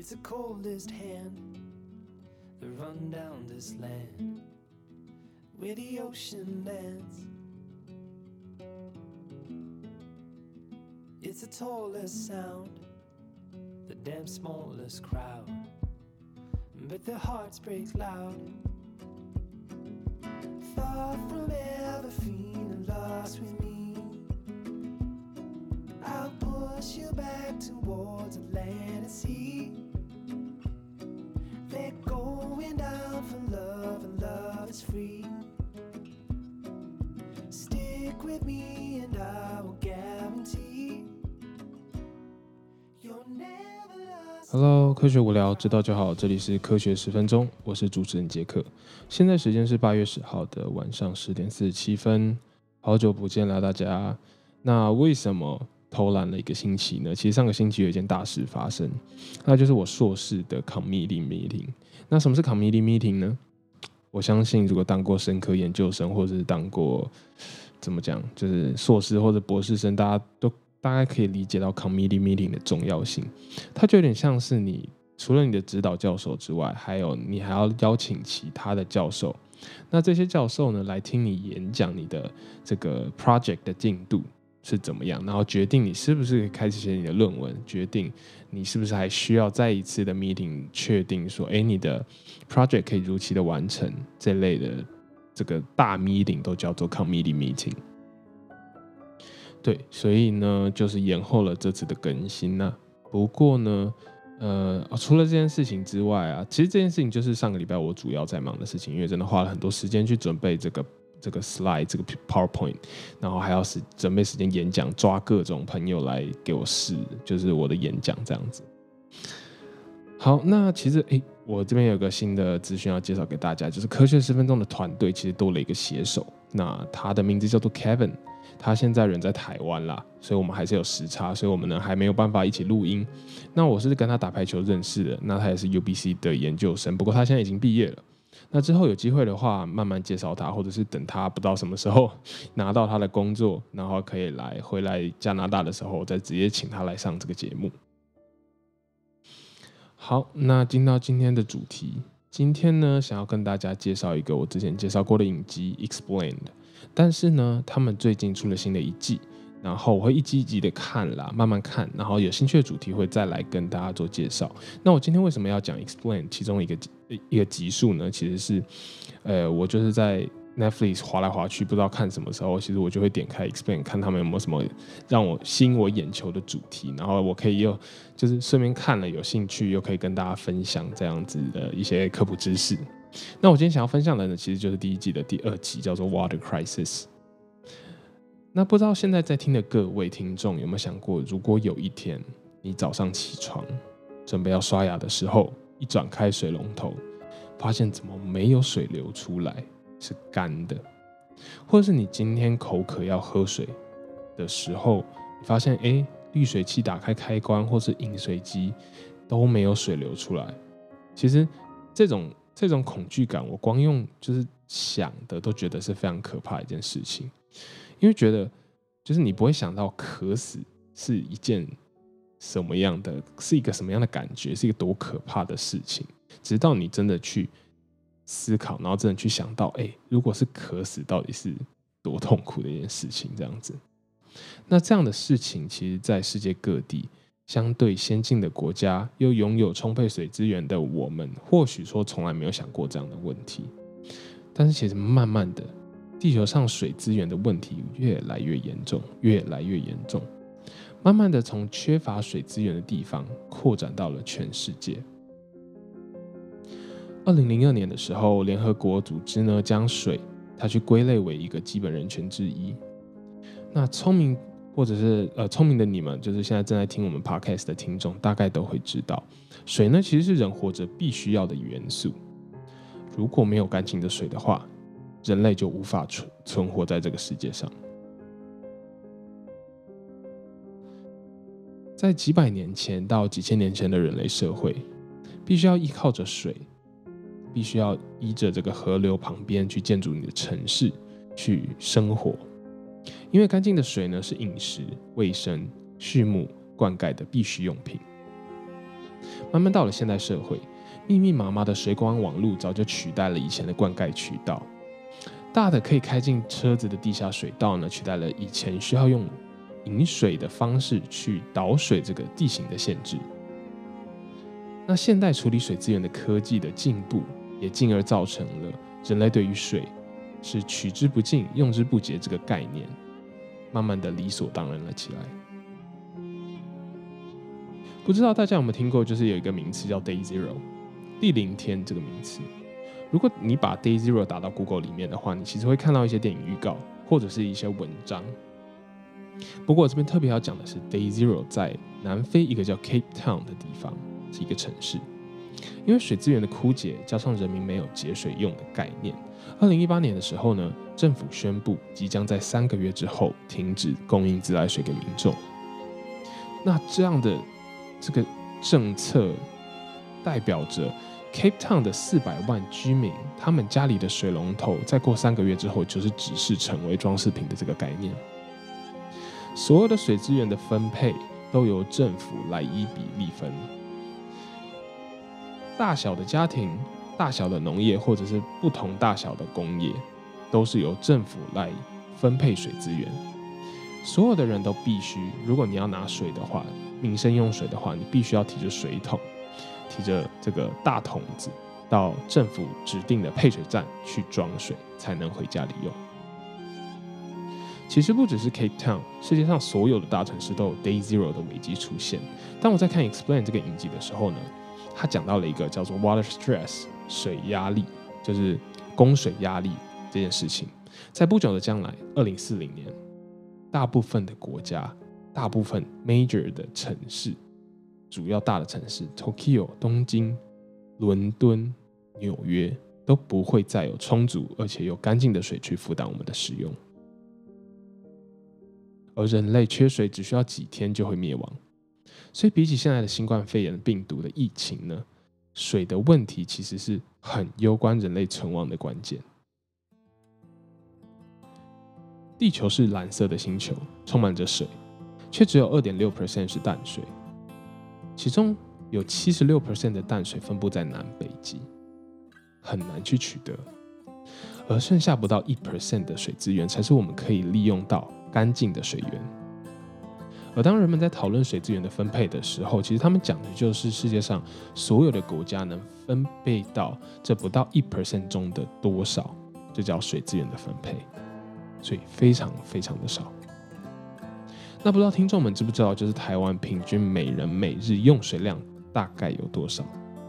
It's the coldest hand that run down this land where the ocean ends. It's the tallest sound, the damn smallest crowd, but their hearts break loud. Far from ever Hello，科学无聊，知道就好。这里是科学十分钟，我是主持人杰克。现在时间是八月十号的晚上十点四十七分，好久不见啦，大家。那为什么偷懒了一个星期呢？其实上个星期有一件大事发生，那就是我硕士的 committee meeting。那什么是 committee meeting 呢？我相信，如果当过深科研究生，或者是当过怎么讲，就是硕士或者博士生，大家都大概可以理解到 committee meeting 的重要性。它就有点像是你除了你的指导教授之外，还有你还要邀请其他的教授。那这些教授呢，来听你演讲你的这个 project 的进度是怎么样，然后决定你是不是开始写你的论文，决定你是不是还需要再一次的 meeting 确定说，哎，你的 project 可以如期的完成这类的这个大 meeting 都叫做 committee meeting。对，所以呢，就是延后了这次的更新呐、不过呢，呃、除了这件事情之外啊，其实这件事情就是上个礼拜我主要在忙的事情，因为真的花了很多时间去准备这个这个 slide 这个 PowerPoint，然后还要是准备时间演讲，抓各种朋友来给我试，就是我的演讲这样子。好，那其实诶，我这边有个新的资讯要介绍给大家，就是科学十分钟的团队其实多了一个写手，那他的名字叫做 Kevin。他现在人在台湾啦，所以我们还是有时差，所以我们呢还没有办法一起录音。那我是跟他打排球认识的，那他也是 UBC 的研究生，不过他现在已经毕业了。那之后有机会的话，慢慢介绍他，或者是等他不知道什么时候 拿到他的工作，然后可以来回来加拿大的时候，再直接请他来上这个节目。好，那进到今天的主题，今天呢想要跟大家介绍一个我之前介绍过的影集《Explained》。但是呢，他们最近出了新的一季，然后我会一集一集的看啦，慢慢看，然后有兴趣的主题会再来跟大家做介绍。那我今天为什么要讲 Explain 其中一个一个集数呢？其实是，呃，我就是在 Netflix 滑来滑去，不知道看什么时候，其实我就会点开 Explain 看他们有没有什么让我吸引我眼球的主题，然后我可以又就是顺便看了有兴趣，又可以跟大家分享这样子的一些科普知识。那我今天想要分享的呢，其实就是第一季的第二集，叫做 Water Crisis。那不知道现在在听的各位听众有没有想过，如果有一天你早上起床准备要刷牙的时候，一转开水龙头，发现怎么没有水流出来，是干的；或者是你今天口渴要喝水的时候，你发现哎，滤水器打开开关或是饮水机都没有水流出来。其实这种这种恐惧感，我光用就是想的都觉得是非常可怕的一件事情，因为觉得就是你不会想到渴死是一件什么样的，是一个什么样的感觉，是一个多可怕的事情，直到你真的去思考，然后真的去想到，哎，如果是渴死，到底是多痛苦的一件事情，这样子。那这样的事情，其实在世界各地。相对先进的国家，又拥有充沛水资源的我们，或许说从来没有想过这样的问题。但是其实慢慢的，地球上水资源的问题越来越严重，越来越严重。慢慢的从缺乏水资源的地方，扩展到了全世界。二零零二年的时候，联合国组织呢将水，它去归类为一个基本人权之一。那聪明。或者是呃聪明的你们，就是现在正在听我们 podcast 的听众，大概都会知道，水呢其实是人活着必须要的元素。如果没有干净的水的话，人类就无法存存活在这个世界上。在几百年前到几千年前的人类社会，必须要依靠着水，必须要依着这个河流旁边去建筑你的城市，去生活。因为干净的水呢，是饮食、卫生、畜牧、灌溉的必需用品。慢慢到了现代社会，密密麻麻的水管网路早就取代了以前的灌溉渠道，大的可以开进车子的地下水道呢，取代了以前需要用引水的方式去导水这个地形的限制。那现代处理水资源的科技的进步，也进而造成了人类对于水是取之不尽、用之不竭这个概念，慢慢的理所当然了起来。不知道大家有没有听过，就是有一个名词叫 Day Zero，第零天这个名词。如果你把 Day Zero 打到 Google 里面的话，你其实会看到一些电影预告或者是一些文章。不过我这边特别要讲的是，Day Zero 在南非一个叫 Cape Town 的地方。是一个城市，因为水资源的枯竭，加上人民没有节水用的概念，二零一八年的时候呢，政府宣布即将在三个月之后停止供应自来水给民众。那这样的这个政策，代表着 Cape Town 的四百万居民，他们家里的水龙头在过三个月之后，就是只是成为装饰品的这个概念。所有的水资源的分配都由政府来依比例分。大小的家庭、大小的农业，或者是不同大小的工业，都是由政府来分配水资源。所有的人都必须，如果你要拿水的话，民生用水的话，你必须要提着水桶，提着这个大桶子，到政府指定的配水站去装水，才能回家里用。其实不只是 Cape Town，世界上所有的大城市都有 Day Zero 的危机出现。当我在看 Explain 这个影集的时候呢？他讲到了一个叫做 water stress 水压力，就是供水压力这件事情，在不久的将来，二零四零年，大部分的国家，大部分 major 的城市，主要大的城市，Tokyo 东京、伦敦、纽约都不会再有充足而且又干净的水去负担我们的使用，而人类缺水只需要几天就会灭亡。所以，比起现在的新冠肺炎病毒的疫情呢，水的问题其实是很攸关人类存亡的关键。地球是蓝色的星球，充满着水，却只有二点六 percent 是淡水，其中有七十六 percent 的淡水分布在南北极，很难去取得，而剩下不到一 percent 的水资源才是我们可以利用到干净的水源。而当人们在讨论水资源的分配的时候，其实他们讲的就是世界上所有的国家能分配到这不到一 percent 中的多少，这叫水资源的分配，所以非常非常的少。那不知道听众们知不知道，就是台湾平均每人每日用水量大概有多少？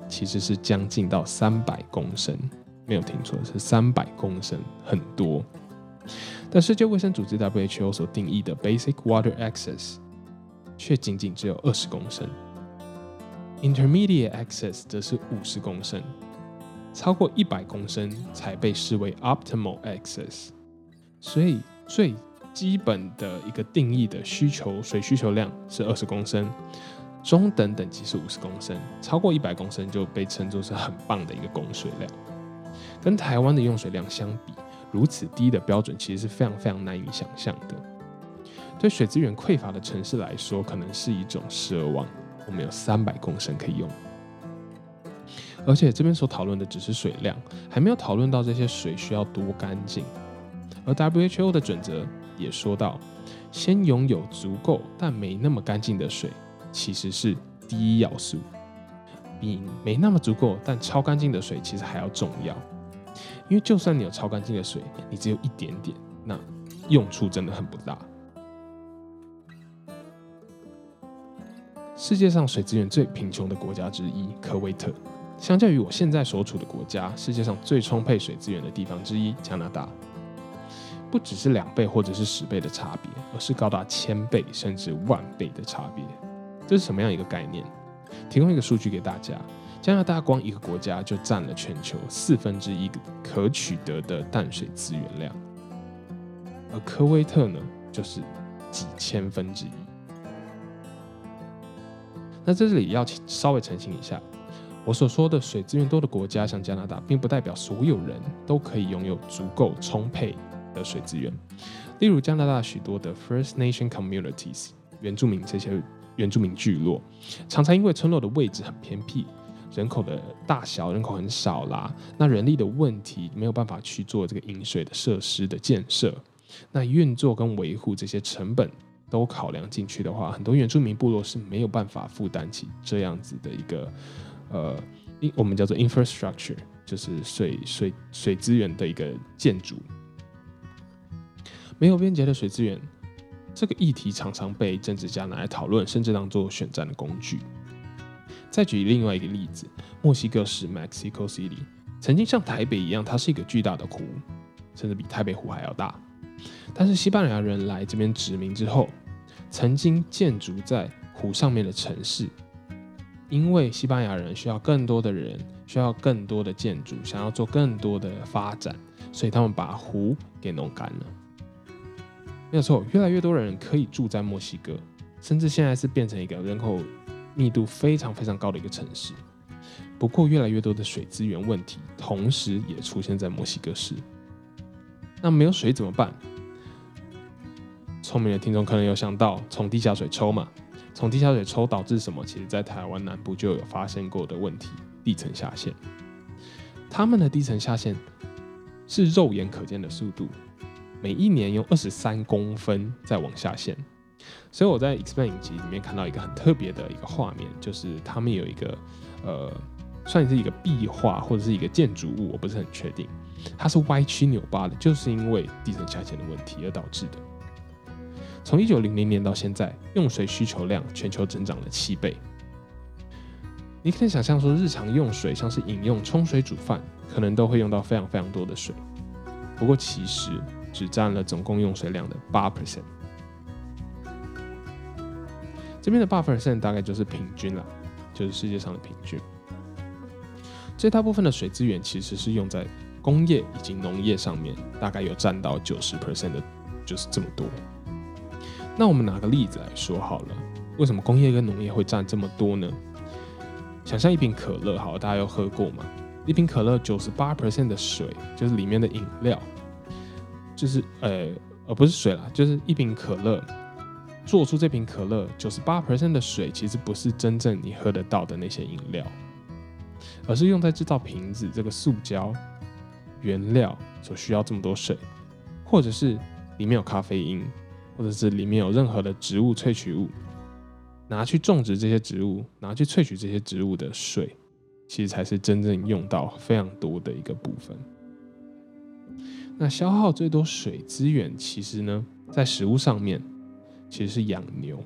其实是将近到三百公升，没有听错，是三百公升，很多。但世界卫生组织 WHO 所定义的 basic water access。却仅仅只有二十公升，intermediate access 则是五十公升，超过一百公升才被视为 optimal access。所以最基本的一个定义的需求水需求量是二十公升，中等等级是五十公升，超过一百公升就被称作是很棒的一个供水量。跟台湾的用水量相比，如此低的标准其实是非常非常难以想象的。对水资源匮乏的城市来说，可能是一种奢望。我们有三百公升可以用，而且这边所讨论的只是水量，还没有讨论到这些水需要多干净。而 WHO 的准则也说到，先拥有足够但没那么干净的水，其实是第一要素，比没那么足够但超干净的水其实还要重要。因为就算你有超干净的水，你只有一点点，那用处真的很不大。世界上水资源最贫穷的国家之一科威特，相较于我现在所处的国家，世界上最充沛水资源的地方之一加拿大，不只是两倍或者是十倍的差别，而是高达千倍甚至万倍的差别。这是什么样一个概念？提供一个数据给大家：加拿大光一个国家就占了全球四分之一可取得的淡水资源量，而科威特呢，就是几千分之一。那在这里要稍微澄清一下，我所说的水资源多的国家，像加拿大，并不代表所有人都可以拥有足够充沛的水资源。例如，加拿大许多的 First Nation Communities 原住民这些原住民聚落，常常因为村落的位置很偏僻，人口的大小人口很少啦，那人力的问题没有办法去做这个饮水的设施的建设，那运作跟维护这些成本都考量进去的话，很多原住民部落是没有办法负担起这样子的一个呃，我们叫做 infrastructure，就是水水水资源的一个建筑。没有边界的水资源，这个议题常常被政治家拿来讨论，甚至当做选战的工具。再举另外一个例子，墨西哥市 Mexico City 曾经像台北一样，它是一个巨大的湖，甚至比台北湖还要大。但是西班牙人来这边殖民之后，曾经建筑在湖上面的城市，因为西班牙人需要更多的人，需要更多的建筑，想要做更多的发展，所以他们把湖给弄干了。没有错，越来越多的人可以住在墨西哥，甚至现在是变成一个人口密度非常非常高的一个城市。不过，越来越多的水资源问题同时也出现在墨西哥市。那没有水怎么办？聪明的听众可能有想到从地下水抽嘛？从地下水抽导致什么？其实，在台湾南部就有发生过的问题——地层下陷。他们的地层下陷是肉眼可见的速度。每一年用二十三公分在往下陷，所以我在 Explain 影集里面看到一个很特别的一个画面，就是他们有一个呃，算是一个壁画或者是一个建筑物，我不是很确定，它是歪曲扭巴的，就是因为地层下陷的问题而导致的。从一九零零年到现在，用水需求量全球增长了七倍。你可以想象说，日常用水，像是饮用、冲水、煮饭，可能都会用到非常非常多的水。不过其实，只占了总共用水量的八 percent，这边的八 percent 大概就是平均了，就是世界上的平均。最大部分的水资源其实是用在工业以及农业上面，大概有占到九十 percent 的，就是这么多。那我们拿个例子来说好了，为什么工业跟农业会占这么多呢？想象一瓶可乐，好，大家有喝过吗？一瓶可乐九十八 percent 的水，就是里面的饮料。就是呃，呃不是水啦，就是一瓶可乐做出这瓶可乐九十八 percent 的水，其实不是真正你喝得到的那些饮料，而是用在制造瓶子这个塑胶原料所需要这么多水，或者是里面有咖啡因，或者是里面有任何的植物萃取物，拿去种植这些植物，拿去萃取这些植物的水，其实才是真正用到非常多的一个部分。那消耗最多水资源，其实呢，在食物上面，其实是养牛。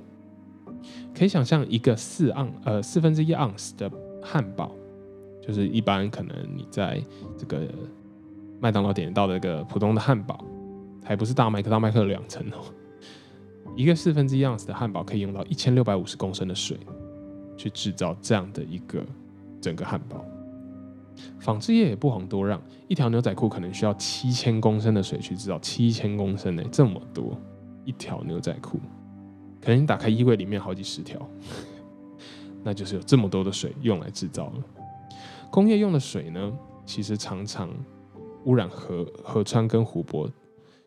可以想象，一个四盎呃四分之一盎司的汉堡，就是一般可能你在这个麦当劳点到的一个普通的汉堡，还不是大麦克，大麦克两层哦。一个四分之一盎司的汉堡可以用到一千六百五十公升的水，去制造这样的一个整个汉堡。纺织业也不遑多让，一条牛仔裤可能需要七千公升的水去制造七千公升呢，这么多一条牛仔裤，可能你打开衣柜里面好几十条，那就是有这么多的水用来制造了。工业用的水呢，其实常常污染河河川跟湖泊，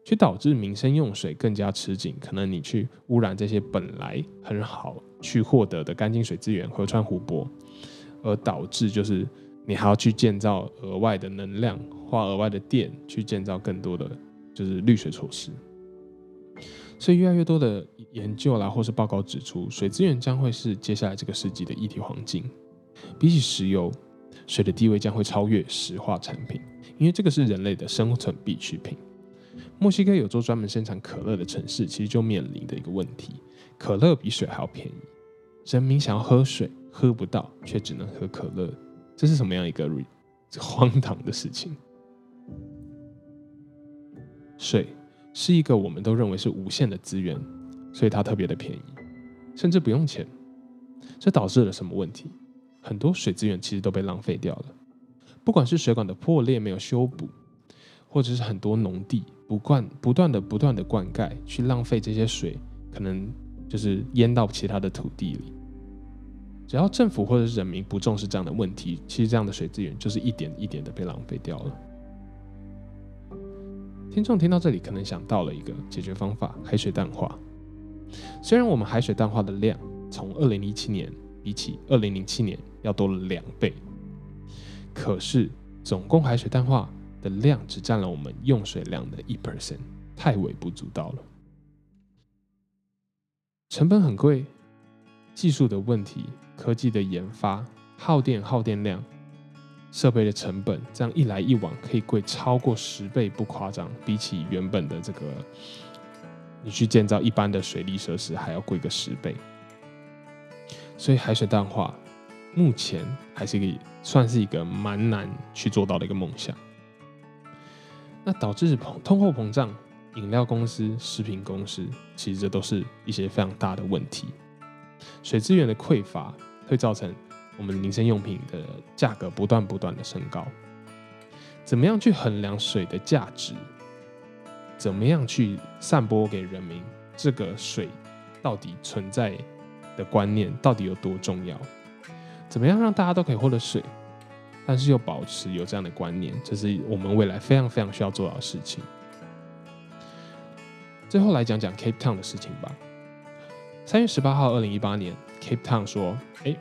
却导致民生用水更加吃紧，可能你去污染这些本来很好去获得的干净水资源，河川湖泊，而导致就是。你还要去建造额外的能量，花额外的电去建造更多的就是滤水措施。所以越来越多的研究啦，或是报告指出，水资源将会是接下来这个世纪的一体黄金。比起石油，水的地位将会超越石化产品，因为这个是人类的生存必需品。墨西哥有座专门生产可乐的城市，其实就面临的一个问题：可乐比水还要便宜，人民想要喝水喝不到，却只能喝可乐。这是什么样一个 荒唐的事情？水是一个我们都认为是无限的资源，所以它特别的便宜，甚至不用钱。这导致了什么问题？很多水资源其实都被浪费掉了。不管是水管的破裂没有修补，或者是很多农地不灌不断的不断的灌溉，去浪费这些水，可能就是淹到其他的土地里。只要政府或者是人民不重视这样的问题，其实这样的水资源就是一点一点的被浪费掉了。听众听到这里，可能想到了一个解决方法：海水淡化。虽然我们海水淡化的量从二零一七年比起二零零七年要多了两倍。可是总共海水淡化的量只占了我们用水量的一 percent，太微不足道了。成本很贵，技术的问题，科技的研发，耗电耗电量，设备的成本，这样一来一往可以贵超过十倍，不夸张。比起原本的这个，你去建造一般的水利设施还要贵个十倍。所以海水淡化目前还是一个算是一个蛮难去做到的一个梦想。那导致膨通货膨胀，饮料公司、食品公司，其实这都是一些非常大的问题。水资源的匮乏会造成我们民生用品的价格不断不断的升高。怎么样去衡量水的价值？怎么样去散播给人民这个水到底存在的观念到底有多重要？怎么样让大家都可以获得水，但是又保持有这样的观念，这是我们未来非常非常需要做到的事情。最后来讲讲 Cape Town 的事情吧。三月十八号，二零一八年，Cape Town 说：“哎，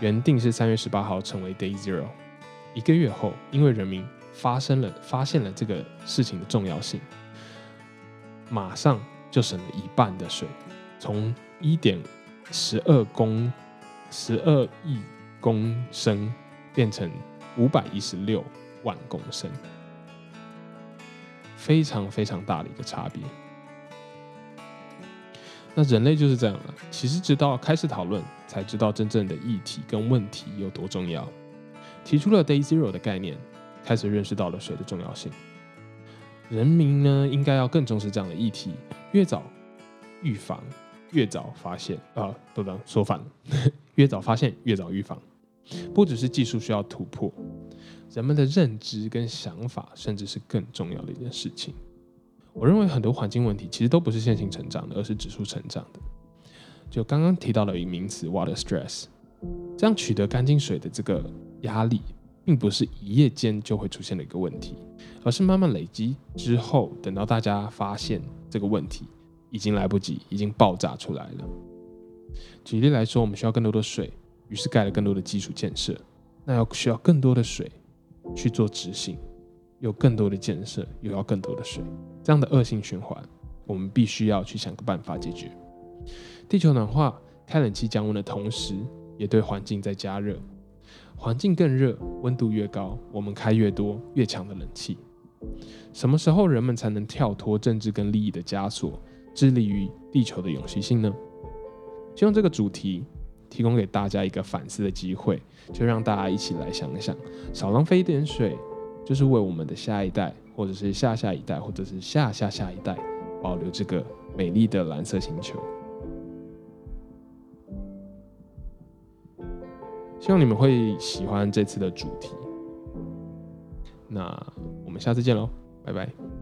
原定是三月十八号成为 Day Zero，一个月后，因为人民发生了发现了这个事情的重要性，马上就省了一半的水，从一点十二公十二亿公升变成五百一十六万公升，非常非常大的一个差别。”那人类就是这样了。其实直到开始讨论，才知道真正的议题跟问题有多重要。提出了 Day Zero 的概念，开始认识到了水的重要性。人民呢，应该要更重视这样的议题，越早预防，越早发现啊，不不，说反了，越早发现，越早预防。不只是技术需要突破，人们的认知跟想法，甚至是更重要的一件事情。我认为很多环境问题其实都不是线性成长的，而是指数成长的。就刚刚提到了一个名词 “water stress”，这样取得干净水的这个压力，并不是一夜间就会出现的一个问题，而是慢慢累积之后，等到大家发现这个问题，已经来不及，已经爆炸出来了。举例来说，我们需要更多的水，于是盖了更多的基础建设，那要需要更多的水去做执行。有更多的建设，又要更多的水，这样的恶性循环，我们必须要去想个办法解决。地球暖化，开冷气降温的同时，也对环境在加热。环境更热，温度越高，我们开越多越强的冷气。什么时候人们才能跳脱政治跟利益的枷锁，致力于地球的永续性呢？希望这个主题提供给大家一个反思的机会，就让大家一起来想一想，少浪费一点水。就是为我们的下一代，或者是下下一代，或者是下下下一代，保留这个美丽的蓝色星球。希望你们会喜欢这次的主题。那我们下次见喽，拜拜。